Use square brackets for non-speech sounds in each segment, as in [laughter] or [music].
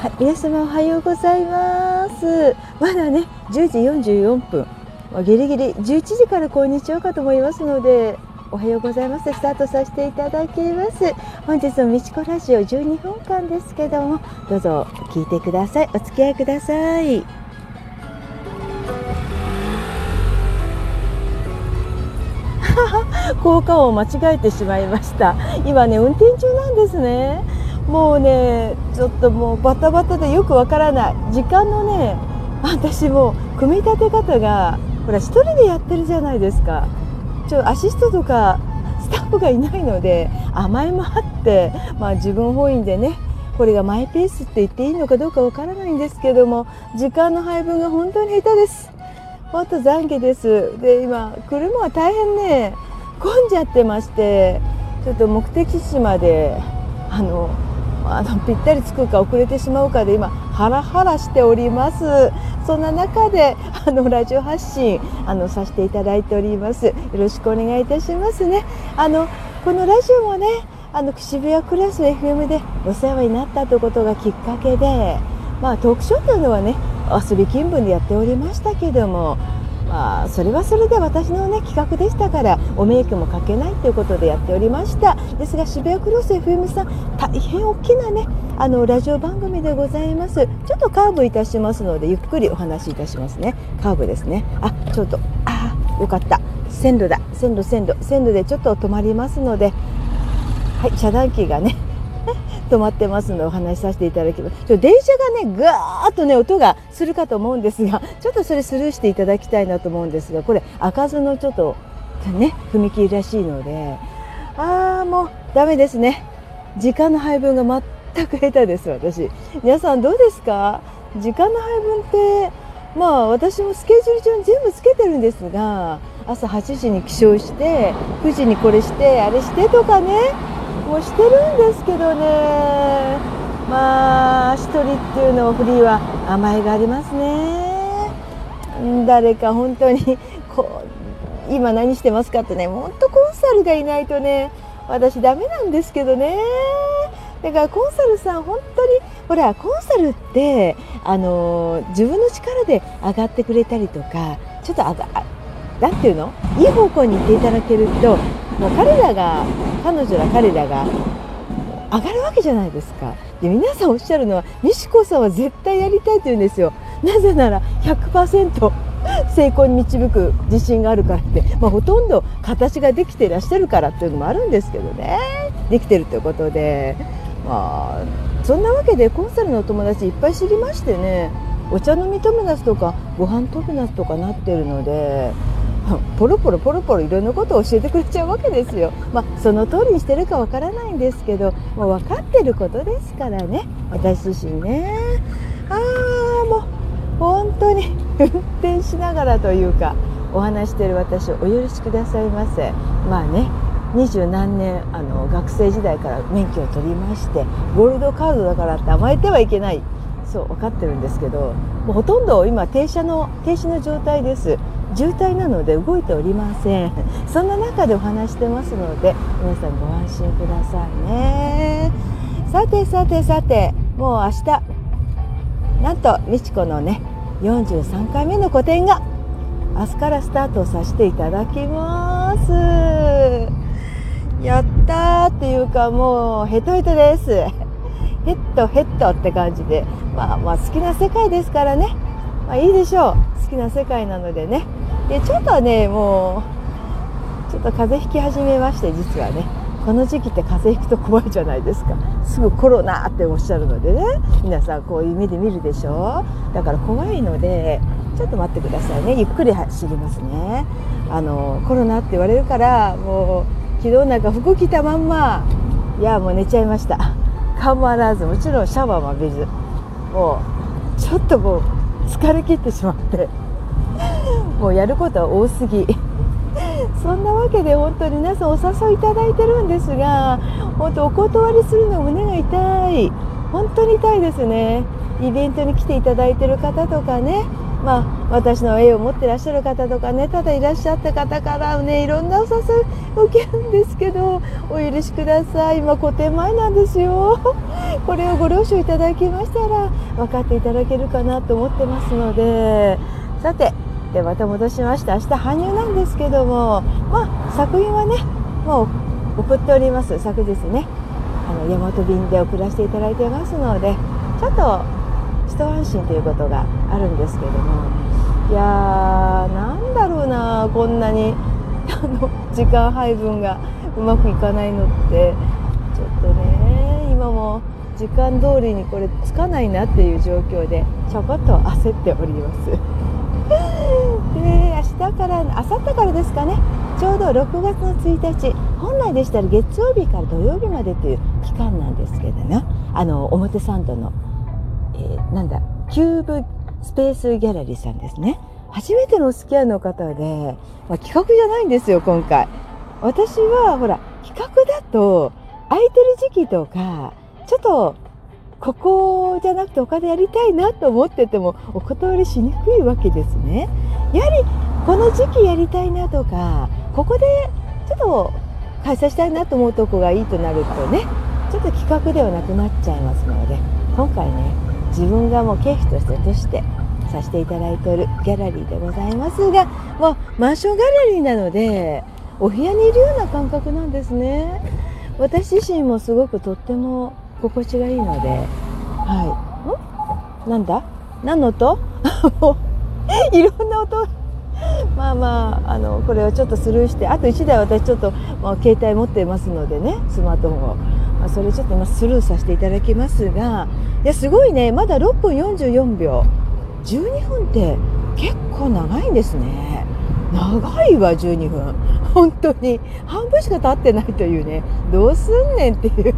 はい、皆様おはようございます。まだね、10時44分、まあ、ギリギリ11時からこんにちはかと思いますので、おはようございます。スタートさせていただきます。本日のみちこラジオ12分間ですけども、どうぞ聞いてください。お付き合いください。[laughs] 効果音を間違えてしまいました。今ね、運転中なんですね。もうねちょっともうバタバタでよくわからない。時間のね私も組み立て方がほら一人でやってるじゃないですか。ちょアシストとかスタッフがいないので甘えもあって、まあ、自分本位でねこれがマイペースって言っていいのかどうかわからないんですけども時間の配分が本当に下手です。本当懺悔です。で今車は大変ね混んじゃってましてちょっと目的地まであのあのぴったりつくか遅れてしまうかで今ハラハラしております。そんな中で [laughs] あのラジオ発信あのさせていただいております。よろしくお願いいたしますね。あのこのラジオもねあの渋谷クラス FM でお世話になったということがきっかけでまあトークショーというのはね遊び気分でやっておりましたけどもまあ、それはそれで私の、ね、企画でしたからおメイクもかけないということでやっておりました。ですが渋谷クロス FM さん大変大きなねあのラジオ番組でございます。ちょっとカーブいたしますのでゆっくりお話しいたしますね。カーブですね。あちょっとあよかった。線路だ。線路線路線路でちょっと止まりますのではい遮断機がね止まってますのでお話しさせていただきます。電車がねぐーっとね音がするかと思うんですがちょっとそれスルーしていただきたいなと思うんですがこれ開かずのちょっとね踏切らしいのでああもうダメですね。時間の配分が全く下手です私。皆さんどうですか？時間の配分ってまあ私もスケジュール帳に全部つけてるんですが朝8時に起床して9時にこれしてあれしてとかね。もしてるんですけどね。まあ一人っていうのをフリーは甘えがありますね。誰か本当にこう今何してますかってね。本当コンサルがいないとね私ダメなんですけどね。だからコンサルさん本当にほらコンサルってあの自分の力で上がってくれたりとかちょっとあがなんていうの？いい方向に行っていただけるともう彼らが彼女ら彼らが上がるわけじゃないですか。で皆さんおっしゃるのは美智子さんは絶対やりたいと言うんですよ。なぜなら100% [laughs] 成功に導く自信があるからって、まあ、ほとんど形ができていらっしゃるからっていうのもあるんですけどね。できてるということで。まあそんなわけでコンサルのお友達いっぱい知りましてね。お茶飲み友達とかご飯友達とかなってるので。[laughs] ポロポロポロポロいろんなことを教えてくれちゃうわけですよ。まあ、その通りにしてるかわからないんですけどもう分かってることですからね私自身ね。ああもう本当に [laughs] 運転しながらというかお話してる私をお許しくださいませ。まあね二十何年あの学生時代から免許を取りましてゴールドカードだからって甘えてはいけないそう分かってるんですけどもうほとんど今停車の停止の状態です渋滞なので動いておりません。そんな中でお話してますので皆さんご安心くださいね。さてさてさてもう明日なんと美智子のね43回目の個展が明日からスタートさせていただきます。やったーっていうかもうヘトヘトです。ヘッドヘッドって感じで。まあまあ好きな世界ですからね。まあいいでしょう。好きな世界なのでね。でちょっとねもうちょっと風邪ひき始めまして実はね。この時期って風邪ひくと怖いじゃないですか。すぐコロナっておっしゃるのでね。皆さんこういう目で見るでしょだから怖いのでちょっと待ってくださいね。ゆっくり走りますね。あのコロナって言われるからもう昨日なんか服着たまんま。いやもう寝ちゃいました。構わらずもちろんシャワーも浴びず。もうちょっともう疲れ切ってしまって。もうやることは多すぎ。[laughs] そんなわけで本当に皆さんお誘いいただいてるんですが本当お断りするの胸が痛い。本当に痛いですね。イベントに来ていただいてる方とかね。まあ、私の絵を持ってらっしゃる方とかね。ただいらっしゃった方からねいろんなお誘い受けるんですけどお許しください。今個展前なんですよ。これをご了承いただきましたら分かっていただけるかなと思ってますので。さてでまた戻しまして明日搬入なんですけどもまあ作品はねもう送っております。昨日ね。あの大和便で送らせていただいてますのでちょっと一安心ということがあるんですけども。いやーなんだろうなこんなに [laughs] あの時間配分がうまくいかないのって。ちょっとね今も時間通りにこれつかないなっていう状況でちょこっと焦っております。日から明後日からですかね。ちょうど6月の1日。本来でしたら月曜日から土曜日までという期間なんですけどね。あの表参道の、えー、なんだキューブスペースギャラリーさんですね。初めてのお付き合いの方で、まあ、企画じゃないんですよ今回。私はほら企画だと空いてる時期とかちょっとここじゃなくて他でやりたいなと思っててもお断りしにくいわけですね。やはりこの時期やりたいなとかここでちょっと開催したいなと思うとこがいいとなるとねちょっと企画ではなくなっちゃいますので今回ね自分がもう経費としてとしてさせていただいておるギャラリーでございますがもうマンションギャラリーなのでお部屋にいるような感覚なんですね。私自身もすごくとっても心地がいいのではい。ん？なんだ？何の音？[laughs] いろんな音まあまああのこれをちょっとスルーしてあと1台私ちょっと、まあ、携帯持ってますのでねスマートフォンを、まあ、それちょっと今スルーさせていただきますがいやすごいねまだ6分44秒。12分って結構長いんですね。長いわ12分。本当に。半分しか経ってないというね。どうすんねんっていう。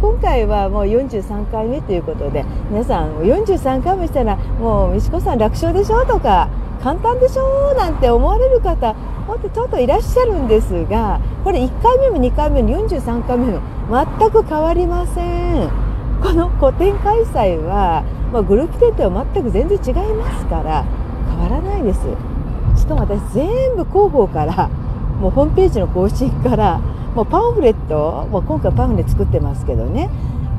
今回はもう43回目ということで皆さん43回もしたらもう美智子さん楽勝でしょとか簡単でしょなんて思われる方ほんとちょっといらっしゃるんですがこれ1回目も2回目も43回目も全く変わりません。この個展開催は、まあ、グループ展とは全く全然違いますから変わらないです。しかも私全部広報からもうホームページの更新からもうパンフレット、もう今回パンフレット作ってますけどね。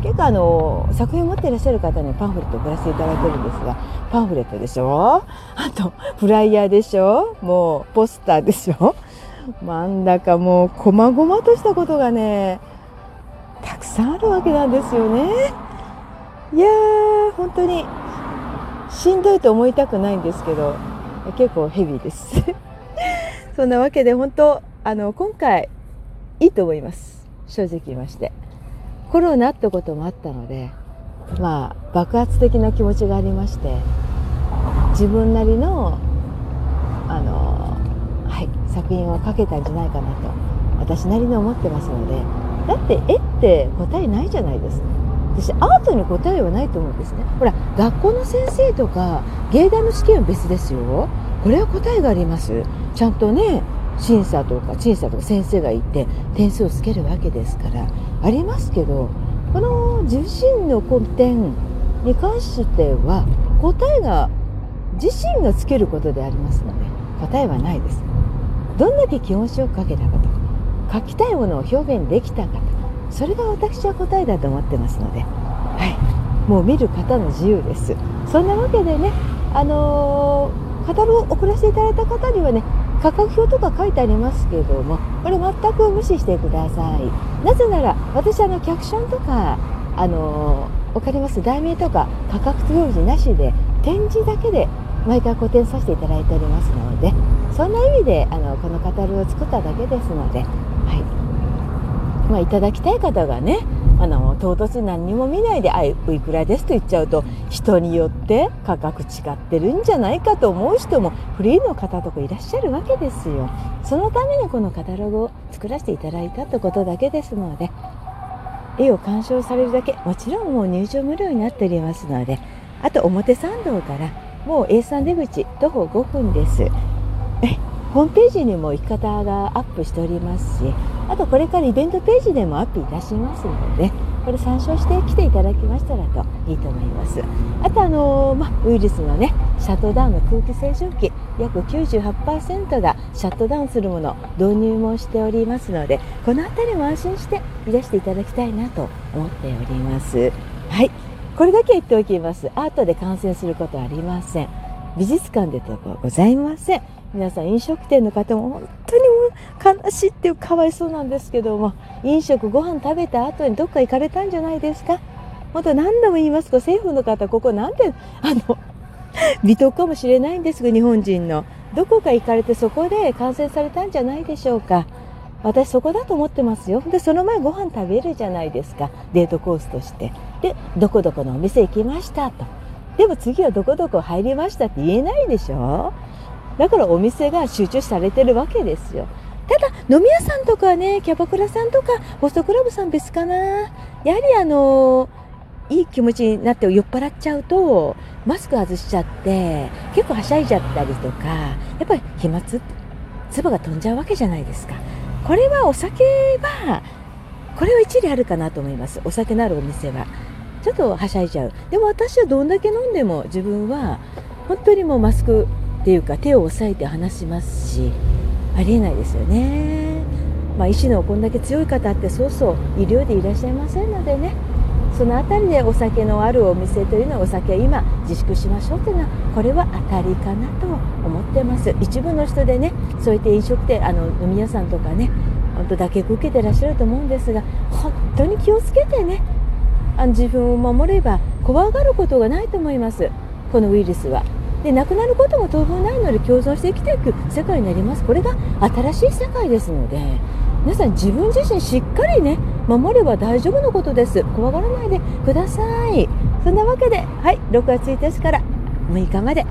結構あの作品を持っていらっしゃる方にパンフレットを送らせていただけるんですがパンフレットでしょ？あとフライヤーでしょ？もうポスターでしょ？なんだかもう細々としたことがねたくさんあるわけなんですよね。いやー本当にしんどいと思いたくないんですけど結構ヘビーです。[laughs] そんなわけで本当あの今回いいと思います。正直言いまして。コロナってこともあったのでまあ爆発的な気持ちがありまして自分なりのあの、はい、作品を描けたんじゃないかなと私なりに思ってますのでだって絵って答えないじゃないですか。私アートに答えはないと思うんですね。ほら学校の先生とか芸大の試験は別ですよ。これは答えがあります。ちゃんとね審査とか審査とか先生がいて点数をつけるわけですからありますけどこの自身の古典に関しては答えが自身がつけることでありますので答えはないです。どんだけ気持ちよく書けたかとか書きたいものを表現できたかとかそれが私は答えだと思ってますのではい。もう見る方の自由です。そんなわけでねあのー、カタログを送らせていただいた方にはね価格表とか書いてありますけどもこれ全く無視してください。なぜなら私あのキャプションとかあの分かります？題名とか価格表示なしで展示だけで毎回個展させていただいておりますのでそんな意味であのこのカタログを作っただけですので、はい。まあ、いただきたい方がねあの唐突に何にも見ないで「あいいくらです」と言っちゃうと人によって価格違ってるんじゃないかと思う人もフリーの方とかいらっしゃるわけですよ。そのためにこのカタログを作らせていただいたってことだけですので絵を鑑賞されるだけもちろんもう入場無料になっておりますのであと表参道からもう A さん出口徒歩5分です。ホームページにも行き方がアップしておりますしあとこれからイベントページでもアップいたしますので、これ参照してきていただきましたらといいと思います。あとあのまウイルスのねシャットダウンの空気清浄機約98%がシャットダウンするもの導入もしておりますのでこの辺りも安心していらしていただきたいなと思っております。はい。これだけ言っておきます。アートで感染することはありません。美術館でとかございません。皆さん飲食店の方も本当に悲しいっていうかわいそうなんですけども飲食ご飯食べた後にどっか行かれたんじゃないですか？本当何度も言いますか政府の方ここなんであの [laughs] 美徳かもしれないんですが日本人の。どこか行かれてそこで感染されたんじゃないでしょうか？私そこだと思ってますよ。でその前ご飯食べるじゃないですか。デートコースとして。でどこどこのお店行きましたと。でも次はどこどこ入りましたって言えないでしょ？だからお店が集中されてるわけですよ。ただ飲み屋さんとかねキャバクラさんとかホストクラブさん別かな。やはりあのいい気持ちになって酔っ払っちゃうとマスク外しちゃって結構はしゃいじゃったりとかやっぱり飛沫唾が飛んじゃうわけじゃないですか。これはお酒はこれは一理あるかなと思います。お酒のあるお店は。ちょっとはしゃいじゃう。でも私はどんだけ飲んでも自分は本当にもうマスクていうか手を押さえて話しますしありえないですよね。まあ、医師のこんだけ強い方ってそうそう医療でいらっしゃいませんのでね。その辺りでお酒のあるお店というのはお酒は今自粛しましょうというのはこれは当たりかなと思ってます。一部の人でねそういった飲食店あの飲み屋さんとかね本当だけ受けてらっしゃると思うんですが本当に気をつけてねあの自分を守れば怖がることがないと思います。このウイルスは。で亡くなることも当分ないので共存して生きていく世界になります。これが新しい世界ですので皆さん自分自身しっかりね守れば大丈夫なことです。怖がらないでください。そんなわけではい6月1日から6日まで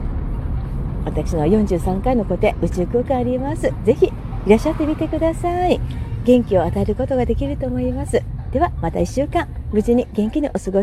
私の43回の個展宇宙空間あります。ぜひいらっしゃってみてください。元気を与えることができると思います。ではまた1週間無事に元気にお過ごし